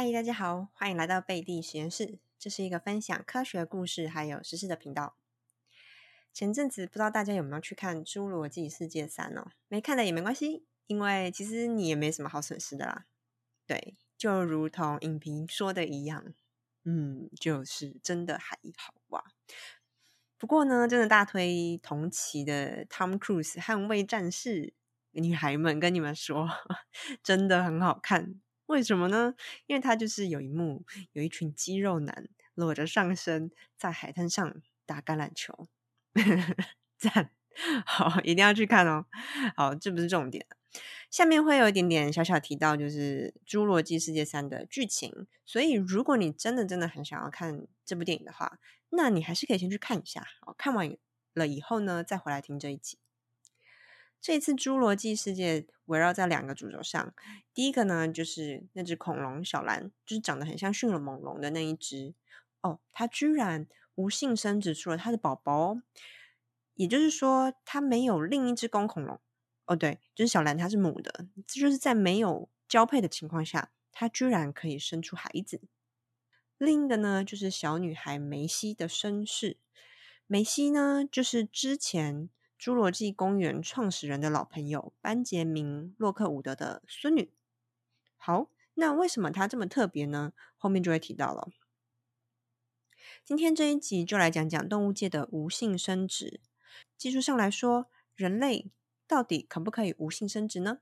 嗨，大家好，欢迎来到贝蒂实验室。这是一个分享科学故事还有实事的频道。前阵子不知道大家有没有去看《侏罗纪世界三》哦？没看的也没关系，因为其实你也没什么好损失的啦。对，就如同影评说的一样，嗯，就是真的还好哇。不过呢，真的大推同期的 Tom Cruise《捍卫战士》，女孩们跟你们说，真的很好看。为什么呢？因为他就是有一幕，有一群肌肉男裸着上身在海滩上打橄榄球，赞，好，一定要去看哦。好，这不是重点，下面会有一点点小小提到，就是《侏罗纪世界三》的剧情。所以，如果你真的真的很想要看这部电影的话，那你还是可以先去看一下。好，看完了以后呢，再回来听这一集。这次《侏罗纪世界》围绕在两个主轴上，第一个呢就是那只恐龙小蓝，就是长得很像迅猛龙的那一只哦，它居然无性生殖出了它的宝宝，也就是说它没有另一只公恐龙哦，对，就是小蓝它是母的，这就是在没有交配的情况下，它居然可以生出孩子。另一个呢就是小女孩梅西的身世，梅西呢就是之前。侏罗纪公园创始人的老朋友班杰明·洛克伍德的孙女。好，那为什么他这么特别呢？后面就会提到了。今天这一集就来讲讲动物界的无性生殖。技术上来说，人类到底可不可以无性生殖呢？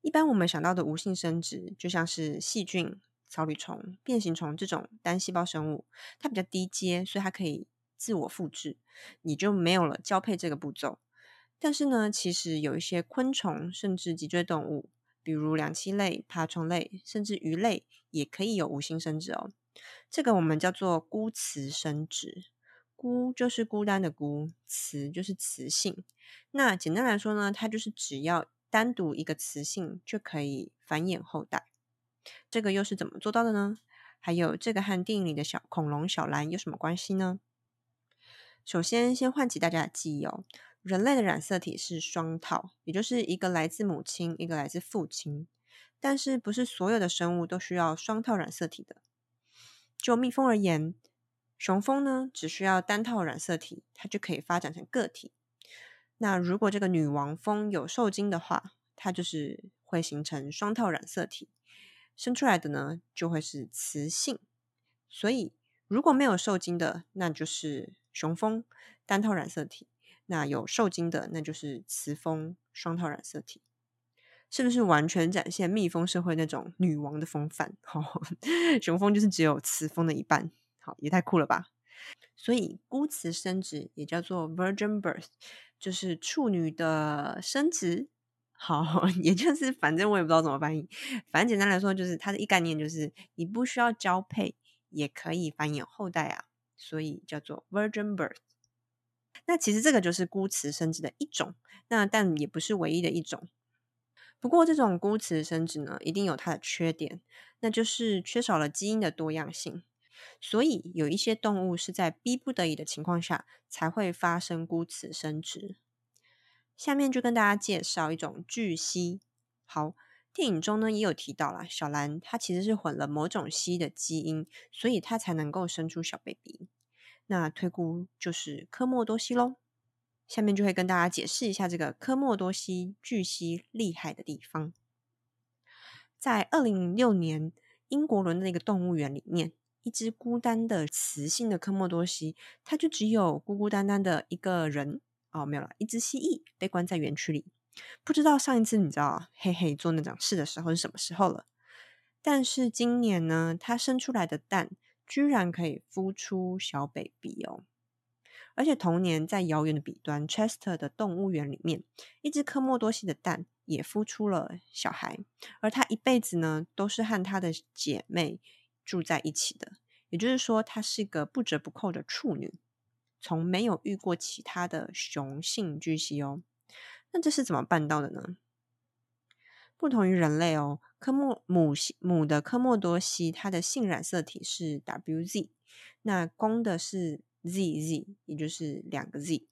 一般我们想到的无性生殖，就像是细菌、草履虫、变形虫这种单细胞生物，它比较低阶，所以它可以。自我复制，你就没有了交配这个步骤。但是呢，其实有一些昆虫，甚至脊椎动物，比如两栖类、爬虫类，甚至鱼类，也可以有无性生殖哦。这个我们叫做孤雌生殖。孤就是孤单的孤，雌就是雌性。那简单来说呢，它就是只要单独一个雌性就可以繁衍后代。这个又是怎么做到的呢？还有这个和电影里的小恐龙小蓝有什么关系呢？首先，先唤起大家的记忆哦。人类的染色体是双套，也就是一个来自母亲，一个来自父亲。但是，不是所有的生物都需要双套染色体的。就蜜蜂而言，雄蜂呢只需要单套染色体，它就可以发展成个体。那如果这个女王蜂有受精的话，它就是会形成双套染色体，生出来的呢就会是雌性。所以，如果没有受精的，那就是。雄蜂单套染色体，那有受精的，那就是雌蜂双套染色体，是不是完全展现蜜蜂社会那种女王的风范？好，雄蜂就是只有雌蜂的一半，好，也太酷了吧！所以孤雌生殖也叫做 virgin birth，就是处女的生殖。好，也就是反正我也不知道怎么翻译，反正简单来说，就是它的一概念就是你不需要交配也可以繁衍后代啊。所以叫做 virgin birth。那其实这个就是孤雌生殖的一种，那但也不是唯一的一种。不过这种孤雌生殖呢，一定有它的缺点，那就是缺少了基因的多样性。所以有一些动物是在逼不得已的情况下才会发生孤雌生殖。下面就跟大家介绍一种巨蜥。好。电影中呢也有提到啦，小兰她其实是混了某种蜥蜴的基因，所以她才能够生出小 baby。那推估就是科莫多蜥喽。下面就会跟大家解释一下这个科莫多蜥巨蜥厉害的地方。在二零零六年，英国伦敦的一个动物园里面，一只孤单的雌性的科莫多蜥，它就只有孤孤单单的一个人哦，没有了，一只蜥蜴被关在园区里。不知道上一次你知道嘿嘿做那种事的时候是什么时候了？但是今年呢，它生出来的蛋居然可以孵出小 baby 哦！而且同年在遥远的彼端 Chester 的动物园里面，一只科莫多蜥的蛋也孵出了小孩，而它一辈子呢都是和它的姐妹住在一起的，也就是说，它是一个不折不扣的处女，从没有遇过其他的雄性巨蜥哦。那这是怎么办到的呢？不同于人类哦，科莫母母的科莫多蜥，它的性染色体是 WZ，那公的是 ZZ，也就是两个 Z。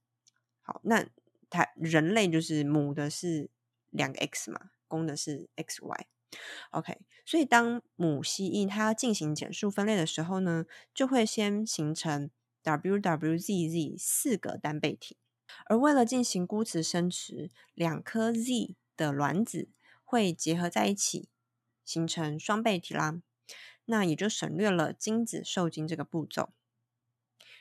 好，那它人类就是母的是两个 X 嘛，公的是 XY。OK，所以当母蜥蜴它要进行减数分裂的时候呢，就会先形成 WWZZ 四个单倍体，而为了进行孤雌生殖，两颗 Z 的卵子会结合在一起，形成双倍体啦。那也就省略了精子受精这个步骤。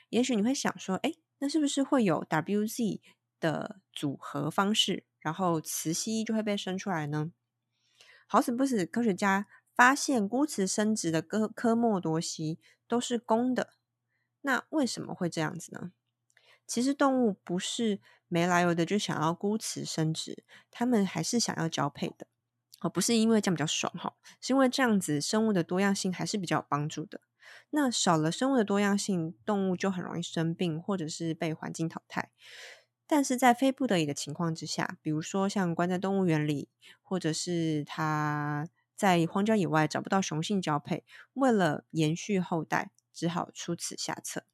也许你会想说，哎，那是不是会有 WZ 的组合方式，然后雌蜥就会被生出来呢？好死不死，科学家发现孤雌生殖的科科莫多蜥都是公的。那为什么会这样子呢？其实动物不是没来由的就想要孤雌生殖，它们还是想要交配的。哦，不是因为这样比较爽哈，是因为这样子生物的多样性还是比较有帮助的。那少了生物的多样性，动物就很容易生病，或者是被环境淘汰。但是在非不得已的情况之下，比如说像关在动物园里，或者是它在荒郊野外找不到雄性交配，为了延续后代，只好出此下策。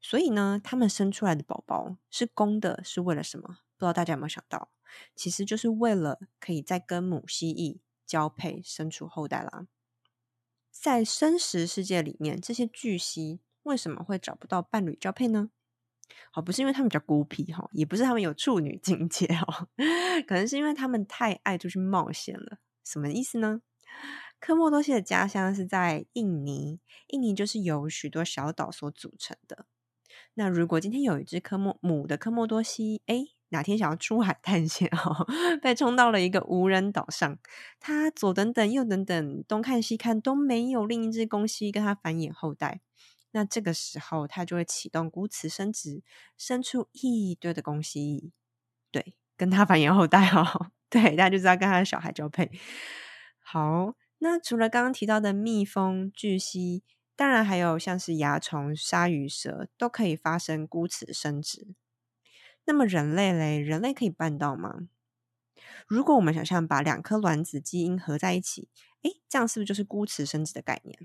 所以呢，他们生出来的宝宝是公的，是为了什么？不知道大家有没有想到？其实就是为了可以再跟母蜥蜴交配，生出后代啦。在生食世界里面，这些巨蜥为什么会找不到伴侣交配呢？好，不是因为他们比较孤僻哈，也不是他们有处女境界哦，可能是因为他们太爱出去冒险了。什么意思呢？科莫多蜥的家乡是在印尼，印尼就是由许多小岛所组成的。那如果今天有一只科莫母的科莫多蜥，哎。哪天想要出海探险哦，被冲到了一个无人岛上，它左等等右等等，东看西看都没有另一只公蜥跟它繁衍后代。那这个时候，它就会启动孤雌生殖，生出一堆的公蜥，对，跟它繁衍后代哦。对，大家就知道跟它的小孩交配。好，那除了刚刚提到的蜜蜂、巨蜥，当然还有像是蚜虫、鲨鱼、蛇，都可以发生孤雌生殖。那么人类嘞，人类可以办到吗？如果我们想象把两颗卵子基因合在一起，诶，这样是不是就是孤雌生殖的概念？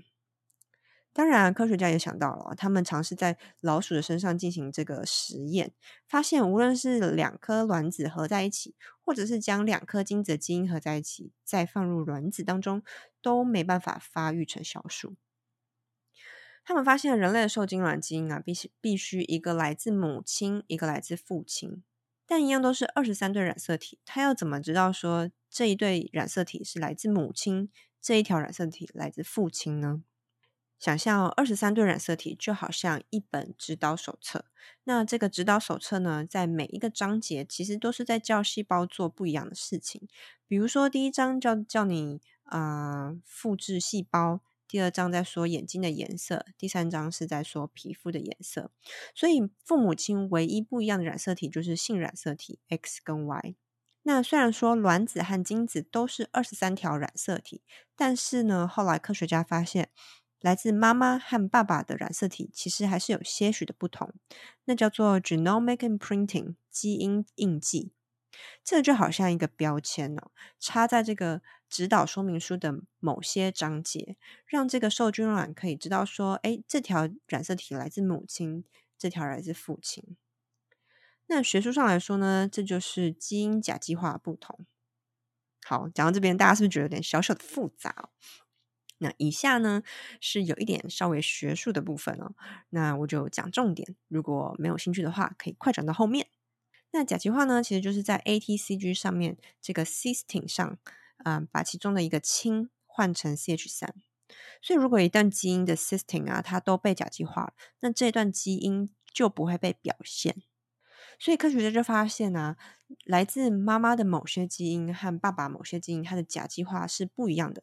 当然，科学家也想到了，他们尝试在老鼠的身上进行这个实验，发现无论是两颗卵子合在一起，或者是将两颗精子的基因合在一起，再放入卵子当中，都没办法发育成小鼠。他们发现人类的受精卵基因啊，必须必须一个来自母亲，一个来自父亲，但一样都是二十三对染色体。他要怎么知道说这一对染色体是来自母亲，这一条染色体来自父亲呢？想象二十三对染色体就好像一本指导手册。那这个指导手册呢，在每一个章节其实都是在教细胞做不一样的事情。比如说，第一章叫叫你啊复制细胞。第二章在说眼睛的颜色，第三章是在说皮肤的颜色。所以父母亲唯一不一样的染色体就是性染色体 X 跟 Y。那虽然说卵子和精子都是二十三条染色体，但是呢，后来科学家发现，来自妈妈和爸爸的染色体其实还是有些许的不同，那叫做 genomic imprinting 基因印记。这就好像一个标签哦，插在这个指导说明书的某些章节，让这个受精卵可以知道说，哎，这条染色体来自母亲，这条来自父亲。那学术上来说呢，这就是基因甲基化不同。好，讲到这边，大家是不是觉得有点小小的复杂？那以下呢是有一点稍微学术的部分哦，那我就讲重点，如果没有兴趣的话，可以快转到后面。那甲基化呢，其实就是在 ATCG 上面这个 cysteine 上，嗯，把其中的一个氢换成 CH 三。所以如果一段基因的 cysteine 啊，它都被甲基化了，那这段基因就不会被表现。所以科学家就发现啊，来自妈妈的某些基因和爸爸某些基因，它的甲基化是不一样的。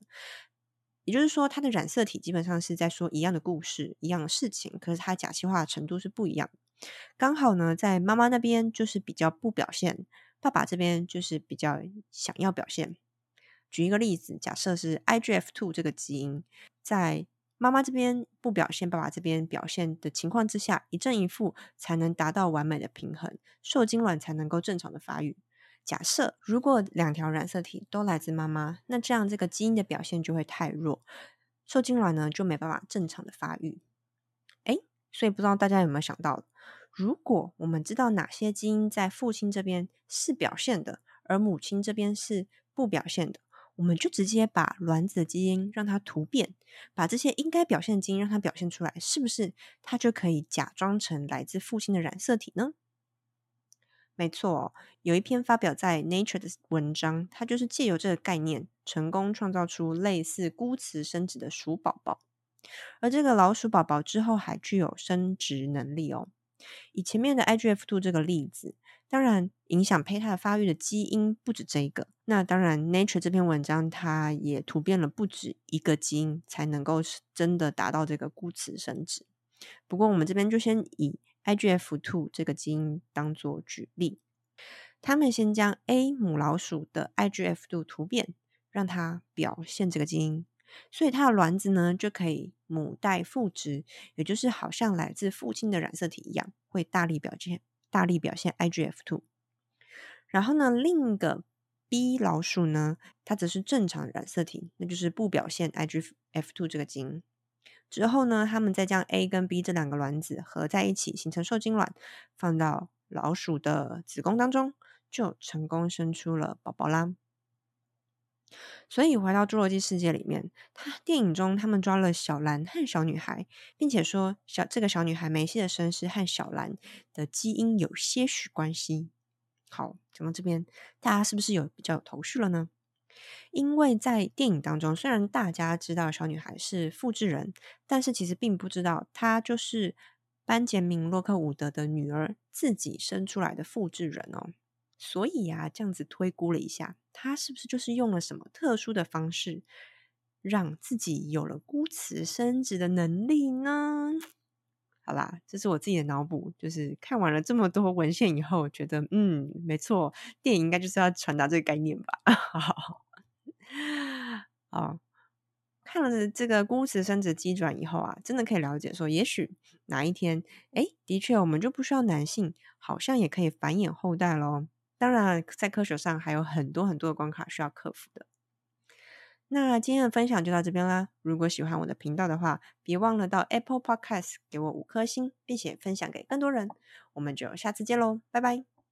也就是说，它的染色体基本上是在说一样的故事、一样的事情，可是它甲基化的程度是不一样的。刚好呢，在妈妈那边就是比较不表现，爸爸这边就是比较想要表现。举一个例子，假设是 IGF2 这个基因在妈妈这边不表现，爸爸这边表现的情况之下，一正一负才能达到完美的平衡，受精卵才能够正常的发育。假设如果两条染色体都来自妈妈，那这样这个基因的表现就会太弱，受精卵呢就没办法正常的发育。哎，所以不知道大家有没有想到？如果我们知道哪些基因在父亲这边是表现的，而母亲这边是不表现的，我们就直接把卵子的基因让它突变，把这些应该表现的基因让它表现出来，是不是它就可以假装成来自父亲的染色体呢？没错，有一篇发表在 Nature 的文章，它就是借由这个概念，成功创造出类似孤雌生殖的鼠宝宝。而这个老鼠宝宝之后还具有生殖能力哦。以前面的 IGF-2 这个例子，当然影响胚胎发育的基因不止这一个。那当然，Nature 这篇文章它也突变了不止一个基因，才能够真的达到这个孤雌生殖。不过我们这边就先以 IGF-2 这个基因当做举例，他们先将 A 母老鼠的 IGF-2 突变，让它表现这个基因，所以它的卵子呢就可以母代父殖，也就是好像来自父亲的染色体一样，会大力表现大力表现 IGF two。然后呢，另一个 B 老鼠呢，它则是正常染色体，那就是不表现 IGF two 这个基因。之后呢，他们再将 A 跟 B 这两个卵子合在一起，形成受精卵，放到老鼠的子宫当中，就成功生出了宝宝啦。所以回到侏罗纪世界里面，他电影中他们抓了小兰和小女孩，并且说小这个小女孩梅西的身世和小兰的基因有些许关系。好，讲到这边，大家是不是有比较有头绪了呢？因为在电影当中，虽然大家知道小女孩是复制人，但是其实并不知道她就是班杰明·洛克伍德的女儿自己生出来的复制人哦。所以啊，这样子推估了一下，他是不是就是用了什么特殊的方式，让自己有了孤雌生殖的能力呢？好啦，这是我自己的脑补，就是看完了这么多文献以后，觉得嗯，没错，电影应该就是要传达这个概念吧。好。看了这个孤雌生殖机转以后啊，真的可以了解说，也许哪一天，哎，的确我们就不需要男性，好像也可以繁衍后代喽。当然，在科学上还有很多很多的关卡需要克服的。那今天的分享就到这边啦。如果喜欢我的频道的话，别忘了到 Apple Podcast 给我五颗星，并且分享给更多人。我们就下次见喽，拜拜。